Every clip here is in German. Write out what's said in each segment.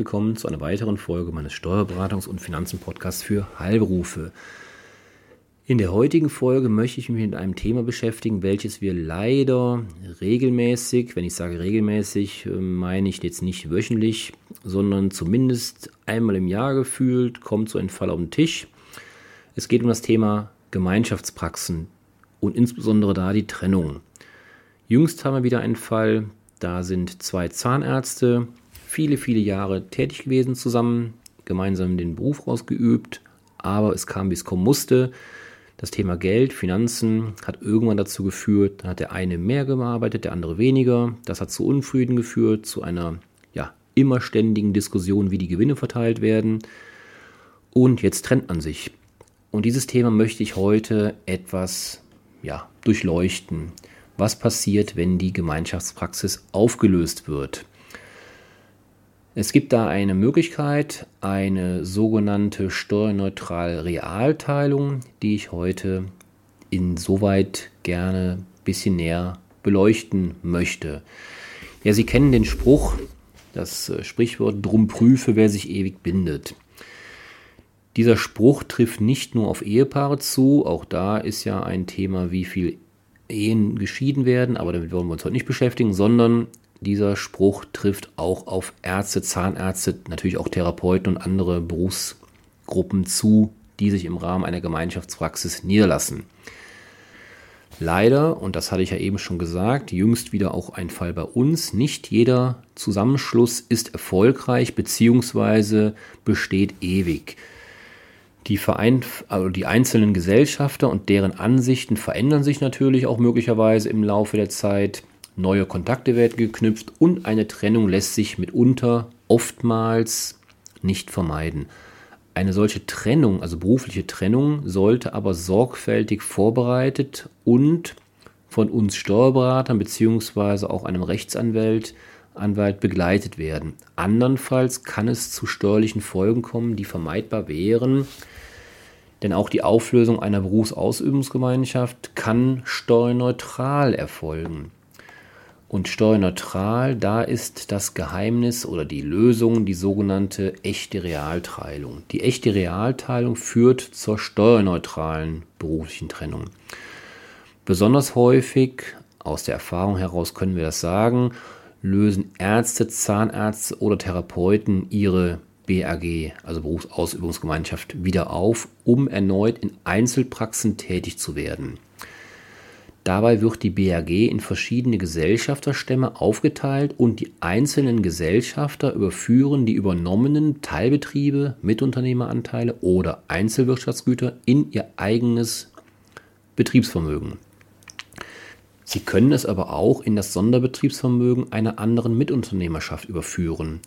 Willkommen zu einer weiteren Folge meines Steuerberatungs- und Finanzen-Podcasts für Heilberufe. In der heutigen Folge möchte ich mich mit einem Thema beschäftigen, welches wir leider regelmäßig, wenn ich sage regelmäßig, äh, meine ich jetzt nicht wöchentlich, sondern zumindest einmal im Jahr gefühlt, kommt so ein Fall auf den Tisch. Es geht um das Thema Gemeinschaftspraxen und insbesondere da die Trennung. Jüngst haben wir wieder einen Fall, da sind zwei Zahnärzte viele, viele Jahre tätig gewesen zusammen, gemeinsam den Beruf ausgeübt, aber es kam, wie es kommen musste. Das Thema Geld, Finanzen hat irgendwann dazu geführt, dann hat der eine mehr gearbeitet, der andere weniger. Das hat zu Unfrieden geführt, zu einer ja, immer ständigen Diskussion, wie die Gewinne verteilt werden. Und jetzt trennt man sich. Und dieses Thema möchte ich heute etwas ja, durchleuchten. Was passiert, wenn die Gemeinschaftspraxis aufgelöst wird? Es gibt da eine Möglichkeit, eine sogenannte steuerneutrale Realteilung, die ich heute insoweit gerne ein bisschen näher beleuchten möchte. Ja, Sie kennen den Spruch, das äh, Sprichwort, drum prüfe, wer sich ewig bindet. Dieser Spruch trifft nicht nur auf Ehepaare zu, auch da ist ja ein Thema, wie viel Ehen geschieden werden, aber damit wollen wir uns heute nicht beschäftigen, sondern dieser Spruch trifft auch auf Ärzte, Zahnärzte, natürlich auch Therapeuten und andere Berufsgruppen zu, die sich im Rahmen einer Gemeinschaftspraxis niederlassen. Leider, und das hatte ich ja eben schon gesagt, jüngst wieder auch ein Fall bei uns, nicht jeder Zusammenschluss ist erfolgreich bzw. besteht ewig. Die, Verein, also die einzelnen Gesellschafter und deren Ansichten verändern sich natürlich auch möglicherweise im Laufe der Zeit neue Kontakte werden geknüpft und eine Trennung lässt sich mitunter oftmals nicht vermeiden. Eine solche Trennung, also berufliche Trennung, sollte aber sorgfältig vorbereitet und von uns Steuerberatern bzw. auch einem Rechtsanwalt Anwalt begleitet werden. Andernfalls kann es zu steuerlichen Folgen kommen, die vermeidbar wären, denn auch die Auflösung einer Berufsausübungsgemeinschaft kann steuerneutral erfolgen. Und steuerneutral, da ist das Geheimnis oder die Lösung die sogenannte echte Realteilung. Die echte Realteilung führt zur steuerneutralen beruflichen Trennung. Besonders häufig, aus der Erfahrung heraus können wir das sagen, lösen Ärzte, Zahnärzte oder Therapeuten ihre BAG, also Berufsausübungsgemeinschaft, wieder auf, um erneut in Einzelpraxen tätig zu werden. Dabei wird die BAG in verschiedene Gesellschafterstämme aufgeteilt und die einzelnen Gesellschafter überführen die übernommenen Teilbetriebe, Mitunternehmeranteile oder Einzelwirtschaftsgüter in ihr eigenes Betriebsvermögen. Sie können es aber auch in das Sonderbetriebsvermögen einer anderen Mitunternehmerschaft überführen.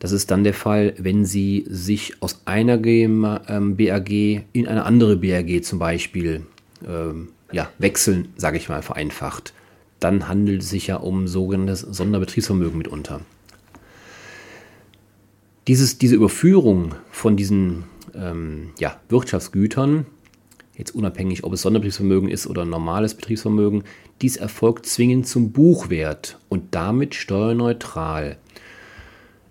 Das ist dann der Fall, wenn Sie sich aus einer ähm, BAG in eine andere BAG zum Beispiel ähm, ja, wechseln, sage ich mal vereinfacht, dann handelt es sich ja um sogenanntes Sonderbetriebsvermögen mitunter. Dieses, diese Überführung von diesen ähm, ja, Wirtschaftsgütern, jetzt unabhängig, ob es Sonderbetriebsvermögen ist oder normales Betriebsvermögen, dies erfolgt zwingend zum Buchwert und damit steuerneutral.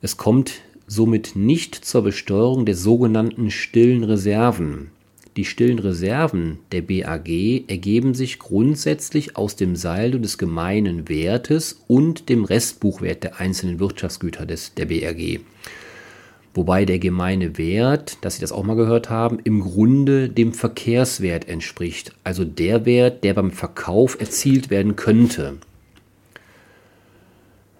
Es kommt somit nicht zur Besteuerung der sogenannten stillen Reserven. Die stillen Reserven der BAG ergeben sich grundsätzlich aus dem Saldo des gemeinen Wertes und dem Restbuchwert der einzelnen Wirtschaftsgüter des, der BAG. Wobei der gemeine Wert, dass Sie das auch mal gehört haben, im Grunde dem Verkehrswert entspricht, also der Wert, der beim Verkauf erzielt werden könnte.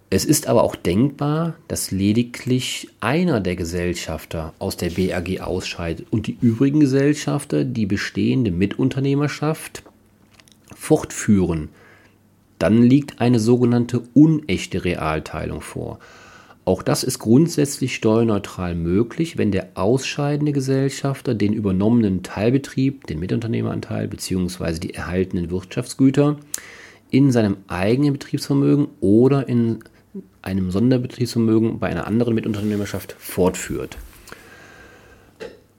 Es ist aber auch denkbar, dass lediglich einer der Gesellschafter aus der BAG ausscheidet und die übrigen Gesellschafter die bestehende Mitunternehmerschaft fortführen. Dann liegt eine sogenannte unechte Realteilung vor. Auch das ist grundsätzlich steuerneutral möglich, wenn der ausscheidende Gesellschafter den übernommenen Teilbetrieb, den Mitunternehmeranteil bzw. die erhaltenen Wirtschaftsgüter in seinem eigenen Betriebsvermögen oder in einem Sonderbetriebsvermögen bei einer anderen Mitunternehmerschaft fortführt.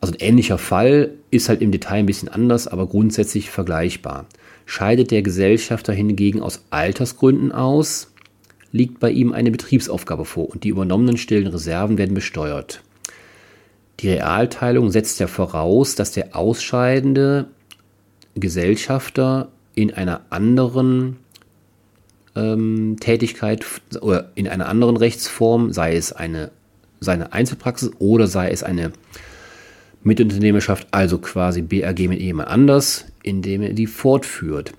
Also ein ähnlicher Fall ist halt im Detail ein bisschen anders, aber grundsätzlich vergleichbar. Scheidet der Gesellschafter hingegen aus Altersgründen aus, liegt bei ihm eine Betriebsaufgabe vor und die übernommenen stillen Reserven werden besteuert. Die Realteilung setzt ja voraus, dass der ausscheidende Gesellschafter in einer anderen ähm, Tätigkeit oder in einer anderen Rechtsform, sei es eine seine Einzelpraxis oder sei es eine Mitunternehmerschaft, also quasi BAG mit jemand anders, indem er die fortführt.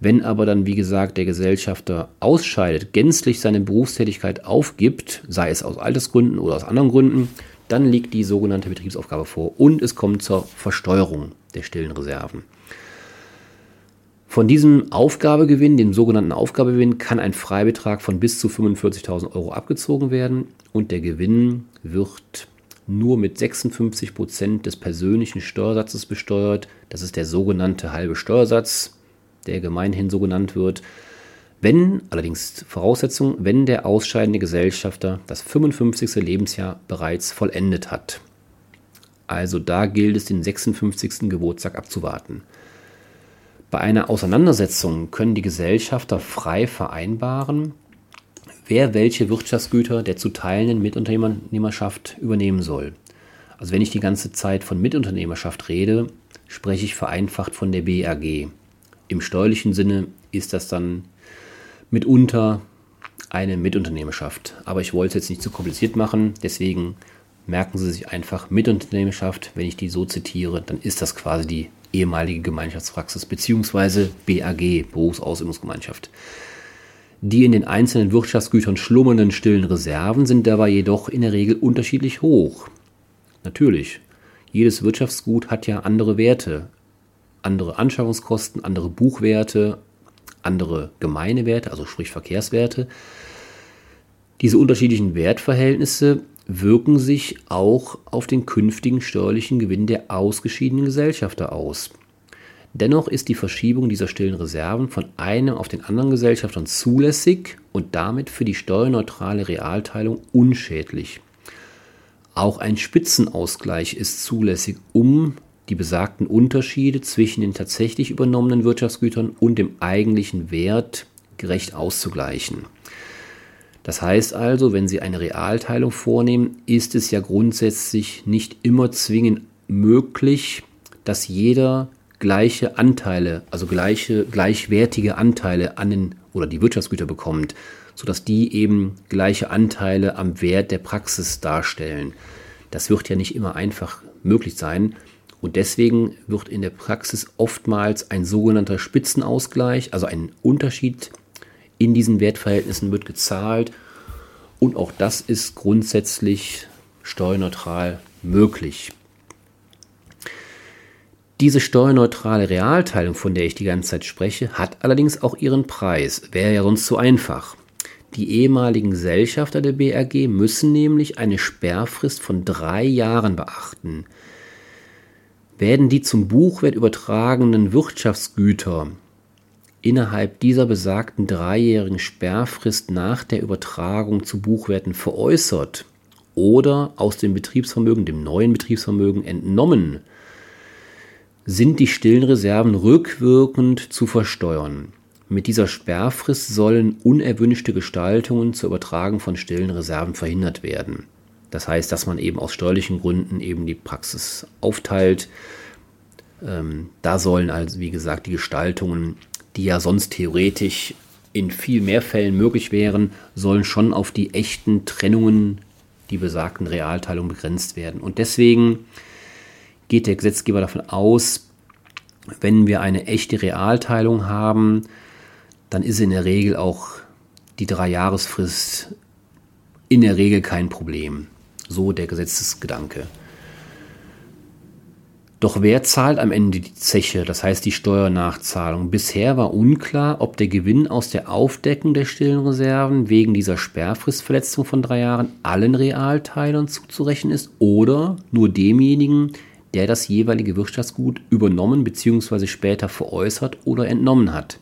Wenn aber dann, wie gesagt, der Gesellschafter ausscheidet, gänzlich seine Berufstätigkeit aufgibt, sei es aus Altersgründen oder aus anderen Gründen, dann liegt die sogenannte Betriebsaufgabe vor und es kommt zur Versteuerung der stillen Reserven. Von diesem Aufgabegewinn, dem sogenannten Aufgabegewinn, kann ein Freibetrag von bis zu 45.000 Euro abgezogen werden und der Gewinn wird nur mit 56 Prozent des persönlichen Steuersatzes besteuert. Das ist der sogenannte halbe Steuersatz, der gemeinhin so genannt wird. Wenn, allerdings Voraussetzung, wenn der ausscheidende Gesellschafter das 55. Lebensjahr bereits vollendet hat. Also da gilt es, den 56. Geburtstag abzuwarten. Bei einer Auseinandersetzung können die Gesellschafter frei vereinbaren, wer welche Wirtschaftsgüter der zu teilenden Mitunternehmerschaft übernehmen soll. Also wenn ich die ganze Zeit von Mitunternehmerschaft rede, spreche ich vereinfacht von der BAG. Im steuerlichen Sinne ist das dann mitunter eine Mitunternehmerschaft. Aber ich wollte es jetzt nicht zu kompliziert machen, deswegen merken Sie sich einfach Mitunternehmerschaft. Wenn ich die so zitiere, dann ist das quasi die ehemalige Gemeinschaftspraxis bzw. BAG, Berufsausübungsgemeinschaft. Die in den einzelnen Wirtschaftsgütern schlummernden stillen Reserven sind dabei jedoch in der Regel unterschiedlich hoch. Natürlich, jedes Wirtschaftsgut hat ja andere Werte, andere Anschaffungskosten, andere Buchwerte, andere Gemeinewerte, also sprich Verkehrswerte. Diese unterschiedlichen Wertverhältnisse wirken sich auch auf den künftigen steuerlichen Gewinn der ausgeschiedenen Gesellschafter aus. Dennoch ist die Verschiebung dieser stillen Reserven von einem auf den anderen Gesellschaftern zulässig und damit für die steuerneutrale Realteilung unschädlich. Auch ein Spitzenausgleich ist zulässig, um die besagten Unterschiede zwischen den tatsächlich übernommenen Wirtschaftsgütern und dem eigentlichen Wert gerecht auszugleichen. Das heißt also, wenn Sie eine Realteilung vornehmen, ist es ja grundsätzlich nicht immer zwingend möglich, dass jeder gleiche Anteile, also gleiche, gleichwertige Anteile an den oder die Wirtschaftsgüter bekommt, sodass die eben gleiche Anteile am Wert der Praxis darstellen. Das wird ja nicht immer einfach möglich sein. Und deswegen wird in der Praxis oftmals ein sogenannter Spitzenausgleich, also ein Unterschied in diesen Wertverhältnissen wird gezahlt und auch das ist grundsätzlich steuerneutral möglich. Diese steuerneutrale Realteilung, von der ich die ganze Zeit spreche, hat allerdings auch ihren Preis. Wäre ja sonst zu einfach. Die ehemaligen Gesellschafter der BRG müssen nämlich eine Sperrfrist von drei Jahren beachten. Werden die zum Buchwert übertragenen Wirtschaftsgüter innerhalb dieser besagten dreijährigen Sperrfrist nach der Übertragung zu Buchwerten veräußert oder aus dem Betriebsvermögen, dem neuen Betriebsvermögen entnommen, sind die stillen Reserven rückwirkend zu versteuern. Mit dieser Sperrfrist sollen unerwünschte Gestaltungen zur Übertragung von stillen Reserven verhindert werden. Das heißt, dass man eben aus steuerlichen Gründen eben die Praxis aufteilt. Ähm, da sollen also, wie gesagt, die Gestaltungen die ja sonst theoretisch in viel mehr Fällen möglich wären, sollen schon auf die echten Trennungen, die besagten Realteilungen begrenzt werden. Und deswegen geht der Gesetzgeber davon aus, wenn wir eine echte Realteilung haben, dann ist in der Regel auch die Dreijahresfrist in der Regel kein Problem. So der Gesetzesgedanke. Doch wer zahlt am Ende die Zeche, das heißt die Steuernachzahlung? Bisher war unklar, ob der Gewinn aus der Aufdeckung der stillen Reserven wegen dieser Sperrfristverletzung von drei Jahren allen Realteilern zuzurechnen ist oder nur demjenigen, der das jeweilige Wirtschaftsgut übernommen bzw. später veräußert oder entnommen hat.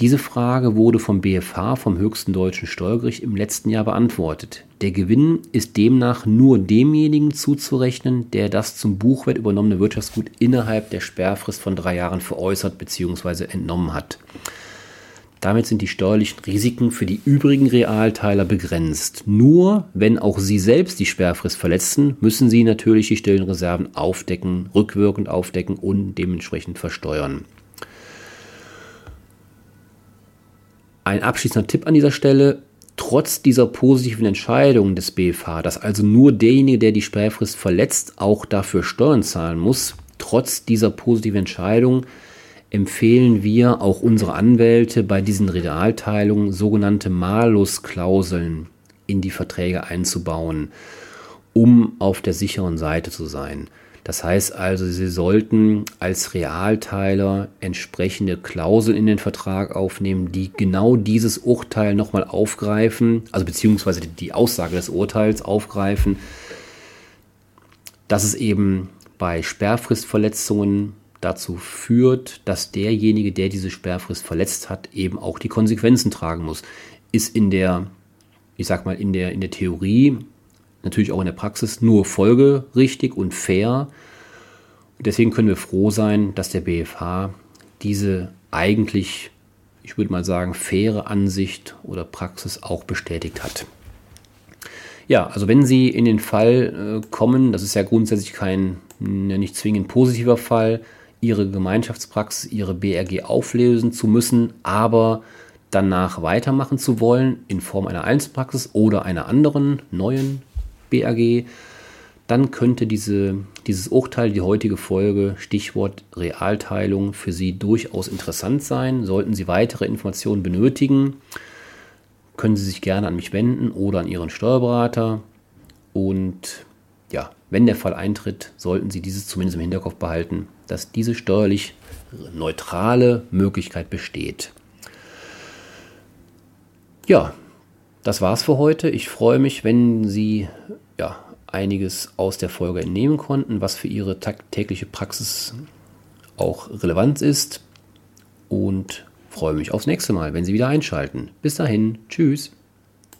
Diese Frage wurde vom BFH, vom höchsten deutschen Steuergericht, im letzten Jahr beantwortet. Der Gewinn ist demnach nur demjenigen zuzurechnen, der das zum Buchwert übernommene Wirtschaftsgut innerhalb der Sperrfrist von drei Jahren veräußert bzw. entnommen hat. Damit sind die steuerlichen Risiken für die übrigen Realteiler begrenzt. Nur wenn auch Sie selbst die Sperrfrist verletzen, müssen Sie natürlich die stillen Reserven aufdecken, rückwirkend aufdecken und dementsprechend versteuern. Ein abschließender Tipp an dieser Stelle. Trotz dieser positiven Entscheidung des BFH, dass also nur derjenige, der die Sperrfrist verletzt, auch dafür Steuern zahlen muss, trotz dieser positiven Entscheidung empfehlen wir auch unsere Anwälte bei diesen Realteilungen sogenannte Malus-Klauseln in die Verträge einzubauen, um auf der sicheren Seite zu sein. Das heißt also, Sie sollten als Realteiler entsprechende Klauseln in den Vertrag aufnehmen, die genau dieses Urteil nochmal aufgreifen, also beziehungsweise die Aussage des Urteils aufgreifen, dass es eben bei Sperrfristverletzungen dazu führt, dass derjenige, der diese Sperrfrist verletzt hat, eben auch die Konsequenzen tragen muss. Ist in der, ich sag mal, in der, in der Theorie, natürlich auch in der Praxis nur folgerichtig und fair. Deswegen können wir froh sein, dass der BFH diese eigentlich, ich würde mal sagen, faire Ansicht oder Praxis auch bestätigt hat. Ja, also wenn Sie in den Fall äh, kommen, das ist ja grundsätzlich kein nicht zwingend positiver Fall, ihre Gemeinschaftspraxis, ihre BRG auflösen zu müssen, aber danach weitermachen zu wollen in Form einer Einzelpraxis oder einer anderen neuen BRG, dann könnte diese, dieses Urteil, die heutige Folge, Stichwort Realteilung, für Sie durchaus interessant sein. Sollten Sie weitere Informationen benötigen, können Sie sich gerne an mich wenden oder an Ihren Steuerberater. Und ja, wenn der Fall eintritt, sollten Sie dieses zumindest im Hinterkopf behalten, dass diese steuerlich neutrale Möglichkeit besteht. Ja, das war's für heute. Ich freue mich, wenn Sie ja, einiges aus der Folge entnehmen konnten, was für Ihre tägliche Praxis auch relevant ist. Und freue mich aufs nächste Mal, wenn Sie wieder einschalten. Bis dahin, tschüss.